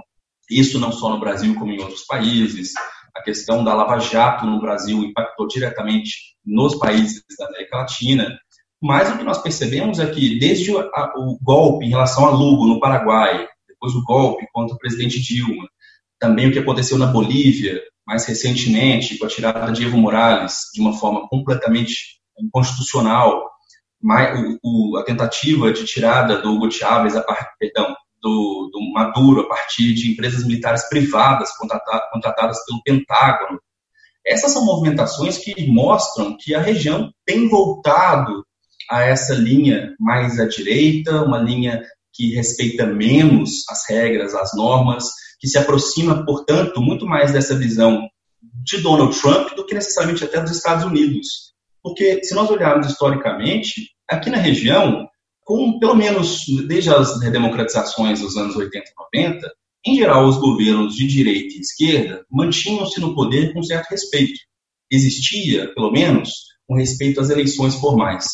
isso não só no Brasil como em outros países. A questão da Lava Jato no Brasil impactou diretamente nos países da América Latina. Mas o que nós percebemos é que, desde o golpe em relação a Lugo, no Paraguai, depois o golpe contra o presidente Dilma, também o que aconteceu na Bolívia, mais recentemente, com a tirada de Evo Morales, de uma forma completamente inconstitucional, a tentativa de tirada do Hugo Chávez, perdão, do, do, Maduro a partir de empresas militares privadas contratadas pelo Pentágono. Essas são movimentações que mostram que a região tem voltado a essa linha mais à direita, uma linha que respeita menos as regras, as normas, que se aproxima, portanto, muito mais dessa visão de Donald Trump do que necessariamente até dos Estados Unidos. Porque, se nós olharmos historicamente, aqui na região, com pelo menos desde as redemocratizações dos anos 80 e 90, em geral, os governos de direita e esquerda mantinham-se no poder com certo respeito. Existia, pelo menos, um respeito às eleições formais.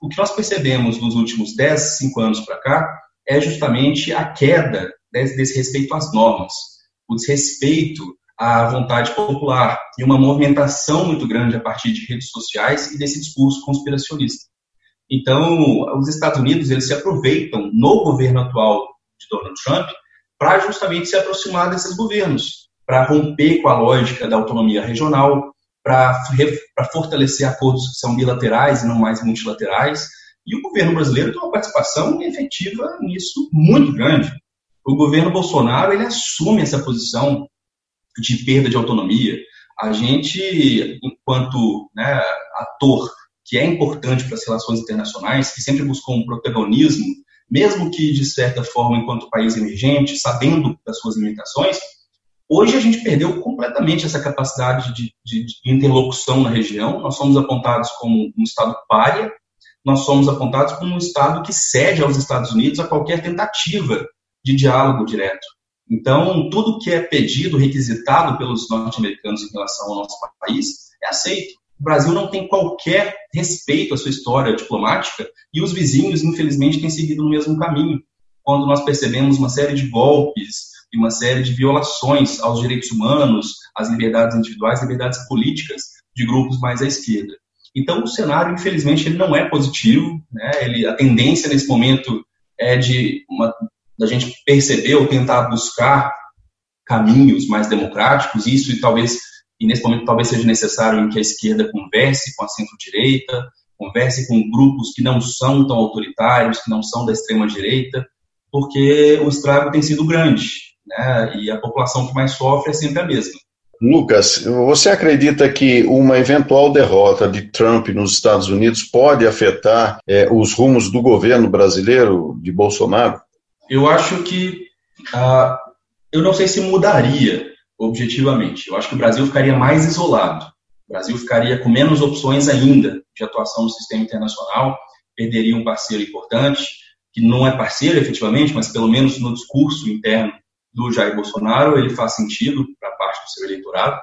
O que nós percebemos nos últimos 10, 5 anos para cá é justamente a queda desse respeito às normas, o desrespeito à vontade popular e uma movimentação muito grande a partir de redes sociais e desse discurso conspiracionista. Então, os Estados Unidos eles se aproveitam no governo atual de Donald Trump para justamente se aproximar desses governos, para romper com a lógica da autonomia regional, para fortalecer acordos que são bilaterais e não mais multilaterais. E o governo brasileiro tem uma participação efetiva nisso muito grande. O governo Bolsonaro ele assume essa posição de perda de autonomia. A gente, enquanto né, ator que é importante para as relações internacionais, que sempre buscou um protagonismo, mesmo que de certa forma, enquanto país emergente, sabendo das suas limitações, Hoje a gente perdeu completamente essa capacidade de, de, de, interlocução na região. Nós somos apontados como um Estado párea, nós somos apontados como um Estado que cede aos Estados Unidos a qualquer tentativa de diálogo direto. Então, tudo que é pedido, requisitado pelos norte-americanos em relação ao nosso país, é aceito. O Brasil não tem qualquer respeito à sua história diplomática e os vizinhos, infelizmente, têm seguido no mesmo caminho. Quando nós percebemos uma série de golpes, e uma série de violações aos direitos humanos, às liberdades individuais, liberdades políticas de grupos mais à esquerda. Então, o cenário, infelizmente, ele não é positivo. Né? Ele, a tendência nesse momento é de uma, da gente perceber ou tentar buscar caminhos mais democráticos. Isso e talvez e nesse momento talvez seja necessário que a esquerda converse com a centro-direita, converse com grupos que não são tão autoritários, que não são da extrema-direita, porque o estrago tem sido grande, né? e a população que mais sofre é sempre a mesma. Lucas, você acredita que uma eventual derrota de Trump nos Estados Unidos pode afetar é, os rumos do governo brasileiro de Bolsonaro? Eu acho que ah, eu não sei se mudaria objetivamente. Eu acho que o Brasil ficaria mais isolado. O Brasil ficaria com menos opções ainda de atuação no sistema internacional, perderia um parceiro importante, que não é parceiro efetivamente, mas pelo menos no discurso interno do Jair Bolsonaro, ele faz sentido para parte do seu eleitorado.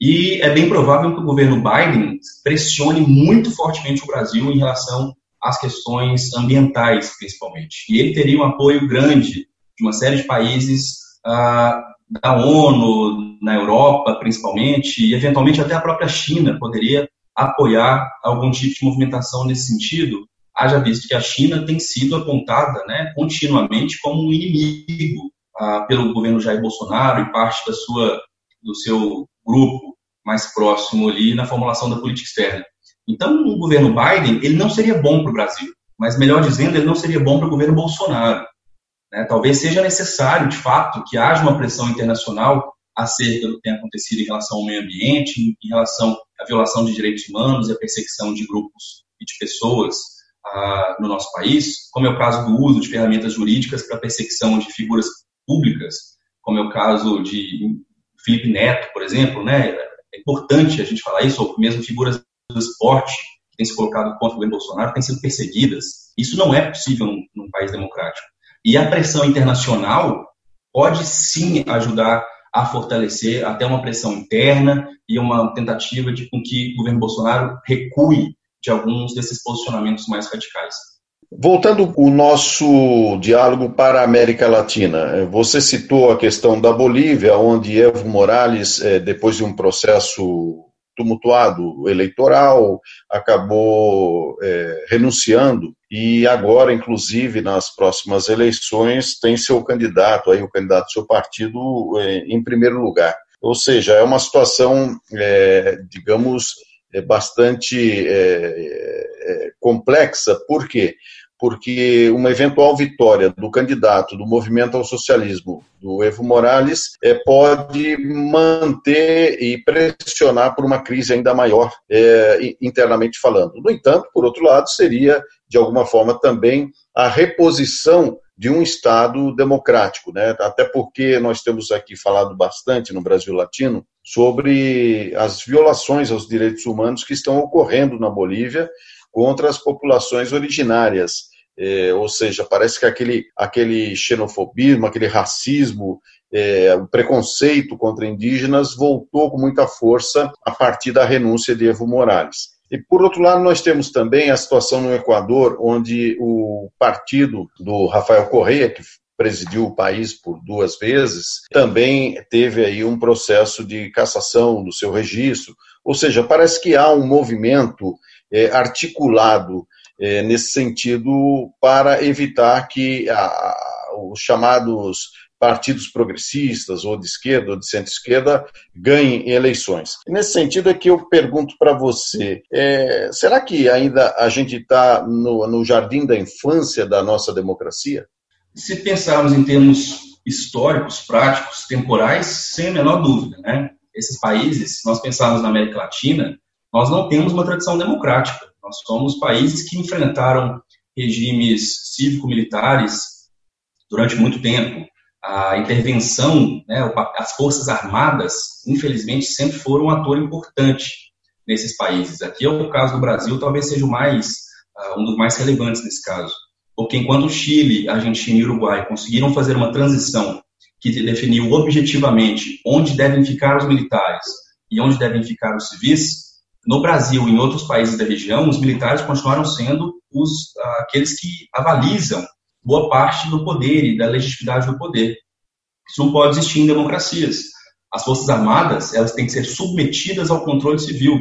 E é bem provável que o governo Biden pressione muito fortemente o Brasil em relação às questões ambientais, principalmente. E ele teria um apoio grande de uma série de países ah, da ONU, na Europa, principalmente, e eventualmente até a própria China poderia apoiar algum tipo de movimentação nesse sentido, haja visto que a China tem sido apontada né, continuamente como um inimigo ah, pelo governo Jair Bolsonaro e parte da sua, do seu grupo mais próximo ali na formulação da política externa. Então, o governo Biden ele não seria bom para o Brasil, mas melhor dizendo, ele não seria bom para o governo Bolsonaro. Né? Talvez seja necessário, de fato, que haja uma pressão internacional acerca do que tem acontecido em relação ao meio ambiente, em relação à violação de direitos humanos e a perseguição de grupos e de pessoas ah, no nosso país, como é o caso do uso de ferramentas jurídicas para perseguição de figuras públicas, como é o caso de Felipe Neto, por exemplo, né? É importante a gente falar isso, ou mesmo figuras do esporte que têm se colocado contra o Bolsonaro têm sido perseguidas. Isso não é possível num, num país democrático. E a pressão internacional pode sim ajudar a fortalecer até uma pressão interna e uma tentativa de com que o governo Bolsonaro recue de alguns desses posicionamentos mais radicais. Voltando o nosso diálogo para a América Latina, você citou a questão da Bolívia, onde Evo Morales, eh, depois de um processo tumultuado eleitoral, acabou é, renunciando e agora, inclusive, nas próximas eleições, tem seu candidato, aí o candidato do seu partido, é, em primeiro lugar. Ou seja, é uma situação, é, digamos, é bastante é, complexa. Por quê? Porque uma eventual vitória do candidato do movimento ao socialismo, do Evo Morales, é, pode manter e pressionar por uma crise ainda maior, é, internamente falando. No entanto, por outro lado, seria, de alguma forma, também a reposição de um Estado democrático, né? até porque nós temos aqui falado bastante no Brasil Latino sobre as violações aos direitos humanos que estão ocorrendo na Bolívia contra as populações originárias. É, ou seja, parece que aquele, aquele xenofobismo, aquele racismo, é, o preconceito contra indígenas voltou com muita força a partir da renúncia de Evo Morales. E, por outro lado, nós temos também a situação no Equador, onde o partido do Rafael Correia, que presidiu o país por duas vezes, também teve aí um processo de cassação do seu registro. Ou seja, parece que há um movimento é, articulado é, nesse sentido para evitar que a, os chamados partidos progressistas, ou de esquerda, ou de centro-esquerda, ganhem eleições. Nesse sentido é que eu pergunto para você, é, será que ainda a gente está no, no jardim da infância da nossa democracia? Se pensarmos em termos históricos, práticos, temporais, sem a menor dúvida, né? Esses países, se nós pensarmos na América Latina, nós não temos uma tradição democrática. Nós somos países que enfrentaram regimes cívico-militares durante muito tempo. A intervenção, né, as forças armadas, infelizmente, sempre foram um ator importante nesses países. Aqui é o caso do Brasil, talvez seja o mais, uh, um dos mais relevantes nesse caso. Porque enquanto Chile, Argentina e Uruguai conseguiram fazer uma transição que definiu objetivamente onde devem ficar os militares e onde devem ficar os civis, no Brasil e em outros países da região, os militares continuaram sendo os, aqueles que avalizam boa parte do poder e da legitimidade do poder. Isso não pode existir em democracias. As Forças Armadas elas têm que ser submetidas ao controle civil.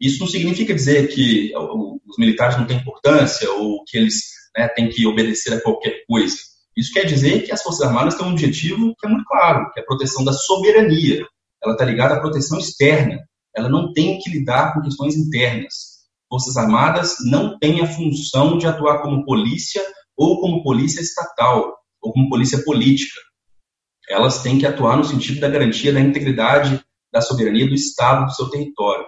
Isso não significa dizer que os militares não têm importância ou que eles né, têm que obedecer a qualquer coisa. Isso quer dizer que as Forças Armadas têm um objetivo que é muito claro, que é a proteção da soberania. Ela está ligada à proteção externa ela não tem que lidar com questões internas. Forças Armadas não têm a função de atuar como polícia ou como polícia estatal ou como polícia política. Elas têm que atuar no sentido da garantia da integridade da soberania do Estado do seu território.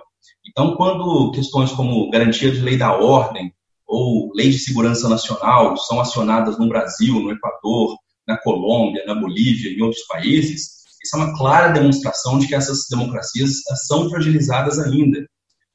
Então, quando questões como garantia de lei da ordem ou lei de segurança nacional são acionadas no Brasil, no Equador, na Colômbia, na Bolívia e em outros países, isso é uma clara demonstração de que essas democracias são fragilizadas ainda.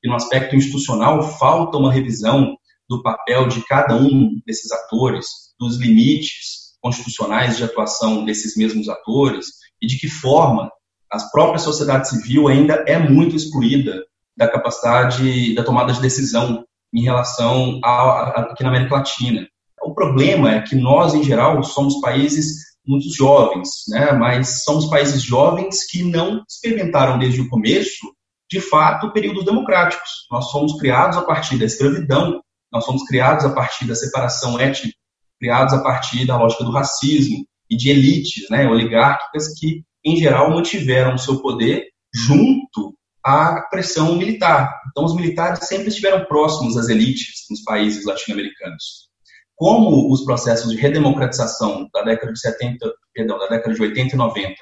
E no aspecto institucional, falta uma revisão do papel de cada um desses atores, dos limites constitucionais de atuação desses mesmos atores e de que forma a própria sociedade civil ainda é muito excluída da capacidade da tomada de decisão em relação a, aqui na América Latina. O problema é que nós, em geral, somos países muito jovens, né? mas somos países jovens que não experimentaram desde o começo, de fato, períodos democráticos. Nós somos criados a partir da escravidão, nós somos criados a partir da separação étnica, criados a partir da lógica do racismo e de elites né, oligárquicas que, em geral, mantiveram o seu poder junto à pressão militar. Então, os militares sempre estiveram próximos às elites nos países latino-americanos. Como os processos de redemocratização da década de 70, perdão, da década de 80 e 90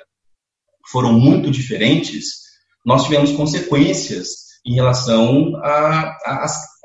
foram muito diferentes, nós tivemos consequências em relação a,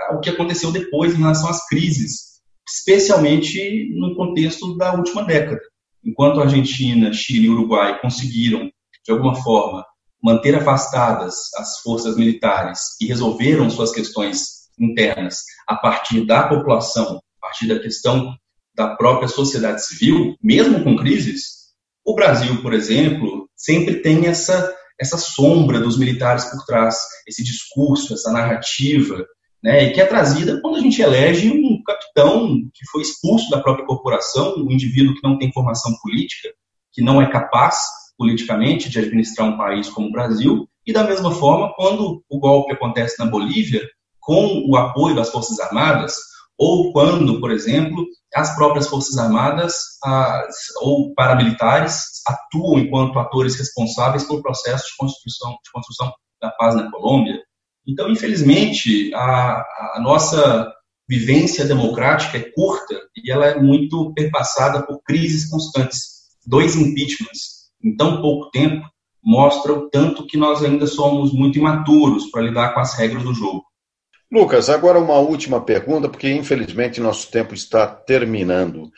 ao que aconteceu depois em relação às crises, especialmente no contexto da última década. Enquanto a Argentina, Chile e Uruguai conseguiram, de alguma forma, manter afastadas as forças militares e resolveram suas questões internas a partir da população, partir da questão da própria sociedade civil, mesmo com crises, o Brasil, por exemplo, sempre tem essa, essa sombra dos militares por trás, esse discurso, essa narrativa, né, e que é trazida quando a gente elege um capitão que foi expulso da própria corporação, um indivíduo que não tem formação política, que não é capaz politicamente de administrar um país como o Brasil, e da mesma forma, quando o golpe acontece na Bolívia, com o apoio das Forças Armadas, ou quando, por exemplo, as próprias Forças Armadas as, ou paramilitares atuam enquanto atores responsáveis pelo processo de construção, de construção da paz na Colômbia. Então, infelizmente, a, a nossa vivência democrática é curta e ela é muito perpassada por crises constantes. Dois impeachments em tão pouco tempo mostra o tanto que nós ainda somos muito imaturos para lidar com as regras do jogo. Lucas, agora uma última pergunta, porque infelizmente nosso tempo está terminando.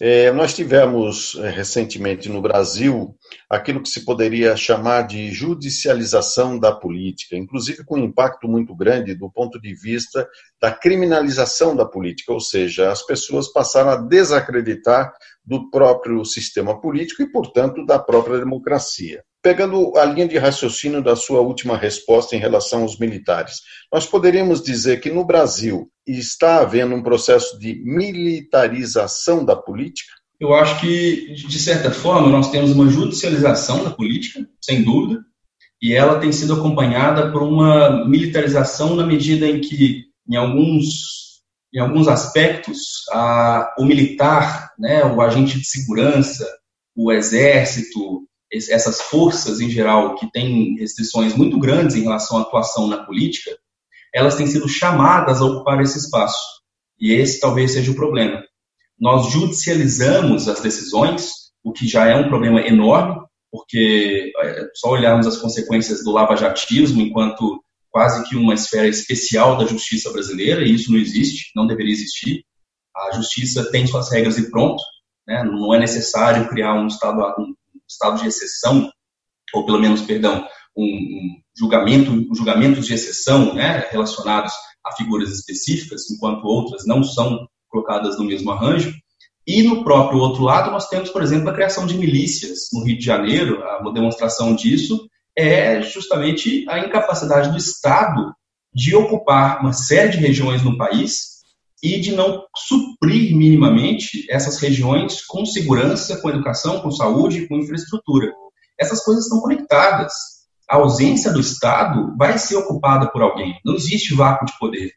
É, nós tivemos é, recentemente no Brasil aquilo que se poderia chamar de judicialização da política, inclusive com um impacto muito grande do ponto de vista da criminalização da política, ou seja, as pessoas passaram a desacreditar do próprio sistema político e, portanto, da própria democracia. Pegando a linha de raciocínio da sua última resposta em relação aos militares, nós poderíamos dizer que no Brasil está havendo um processo de militarização da política? Eu acho que, de certa forma, nós temos uma judicialização da política, sem dúvida, e ela tem sido acompanhada por uma militarização na medida em que, em alguns em alguns aspectos, a, o militar, né, o agente de segurança, o exército, essas forças em geral que têm restrições muito grandes em relação à atuação na política, elas têm sido chamadas a ocupar esse espaço. E esse talvez seja o problema. Nós judicializamos as decisões, o que já é um problema enorme, porque é só olharmos as consequências do lavajatismo enquanto quase que uma esfera especial da justiça brasileira, e isso não existe, não deveria existir. A justiça tem suas regras e pronto, né? não é necessário criar um estado, um estado de exceção, ou pelo menos, perdão, um, um julgamento, um julgamentos de exceção né? relacionados a figuras específicas, enquanto outras não são colocadas no mesmo arranjo. E no próprio outro lado, nós temos, por exemplo, a criação de milícias no Rio de Janeiro, uma demonstração disso é justamente a incapacidade do Estado de ocupar uma série de regiões no país e de não suprir minimamente essas regiões com segurança, com educação, com saúde, com infraestrutura. Essas coisas estão conectadas. A ausência do Estado vai ser ocupada por alguém. Não existe vácuo de poder.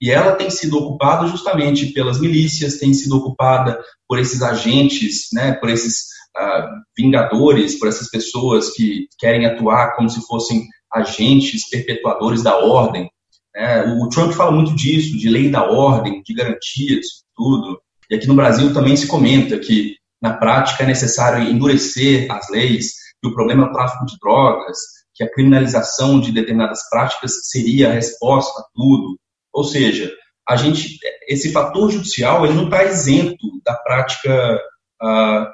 E ela tem sido ocupada justamente pelas milícias, tem sido ocupada por esses agentes, né, por esses uh, vingadores, por essas pessoas que querem atuar como se fossem agentes perpetuadores da ordem. É, o Trump fala muito disso, de lei da ordem, de garantias, tudo. E aqui no Brasil também se comenta que, na prática, é necessário endurecer as leis, que o problema é o tráfico de drogas, que a criminalização de determinadas práticas seria a resposta a tudo. Ou seja, a gente, esse fator judicial ele não está isento da prática uh,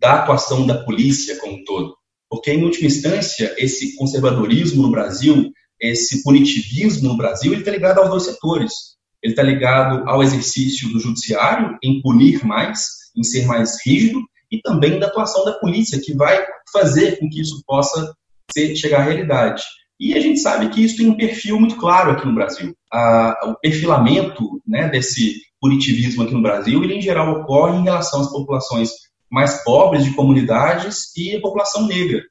da atuação da polícia como um todo. Porque, em última instância, esse conservadorismo no Brasil, esse punitivismo no Brasil, está ligado aos dois setores. Ele está ligado ao exercício do judiciário em punir mais, em ser mais rígido, e também da atuação da polícia, que vai fazer com que isso possa ser, chegar à realidade. E a gente sabe que isso tem um perfil muito claro aqui no Brasil. o perfilamento né, desse punitivismo aqui no Brasil, ele em geral ocorre em relação às populações mais pobres de comunidades e a população negra.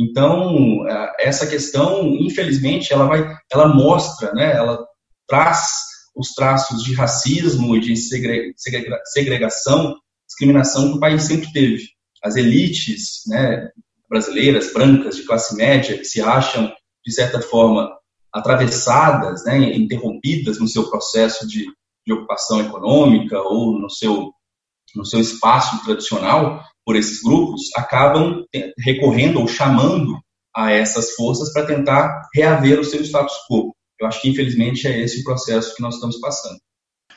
Então, essa questão, infelizmente, ela vai, ela mostra, né, ela traz os traços de racismo e de segregação, discriminação que o país sempre teve. As elites, né, brasileiras, brancas, de classe média, que se acham, de certa forma, atravessadas, né, interrompidas no seu processo de, de ocupação econômica ou no seu no seu espaço tradicional por esses grupos, acabam recorrendo ou chamando a essas forças para tentar reaver o seu status quo. Eu acho que, infelizmente, é esse o processo que nós estamos passando.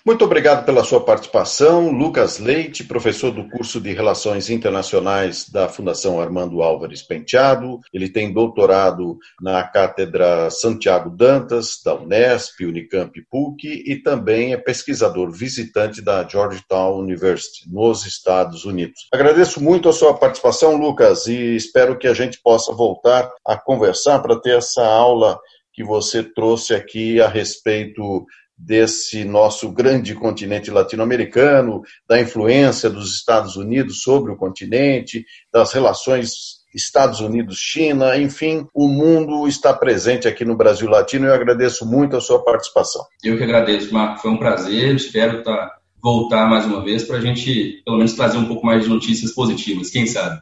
Muito obrigado pela sua participação, Lucas Leite, professor do curso de Relações Internacionais da Fundação Armando Álvares Penteado. Ele tem doutorado na Cátedra Santiago Dantas, da Unesp, Unicamp e PUC, e também é pesquisador visitante da Georgetown University, nos Estados Unidos. Agradeço muito a sua participação, Lucas, e espero que a gente possa voltar a conversar para ter essa aula que você trouxe aqui a respeito desse nosso grande continente latino-americano, da influência dos Estados Unidos sobre o continente, das relações Estados Unidos-China, enfim, o mundo está presente aqui no Brasil Latino e eu agradeço muito a sua participação. Eu que agradeço, Marco, foi um prazer, espero tá, voltar mais uma vez para a gente, pelo menos, trazer um pouco mais de notícias positivas, quem sabe.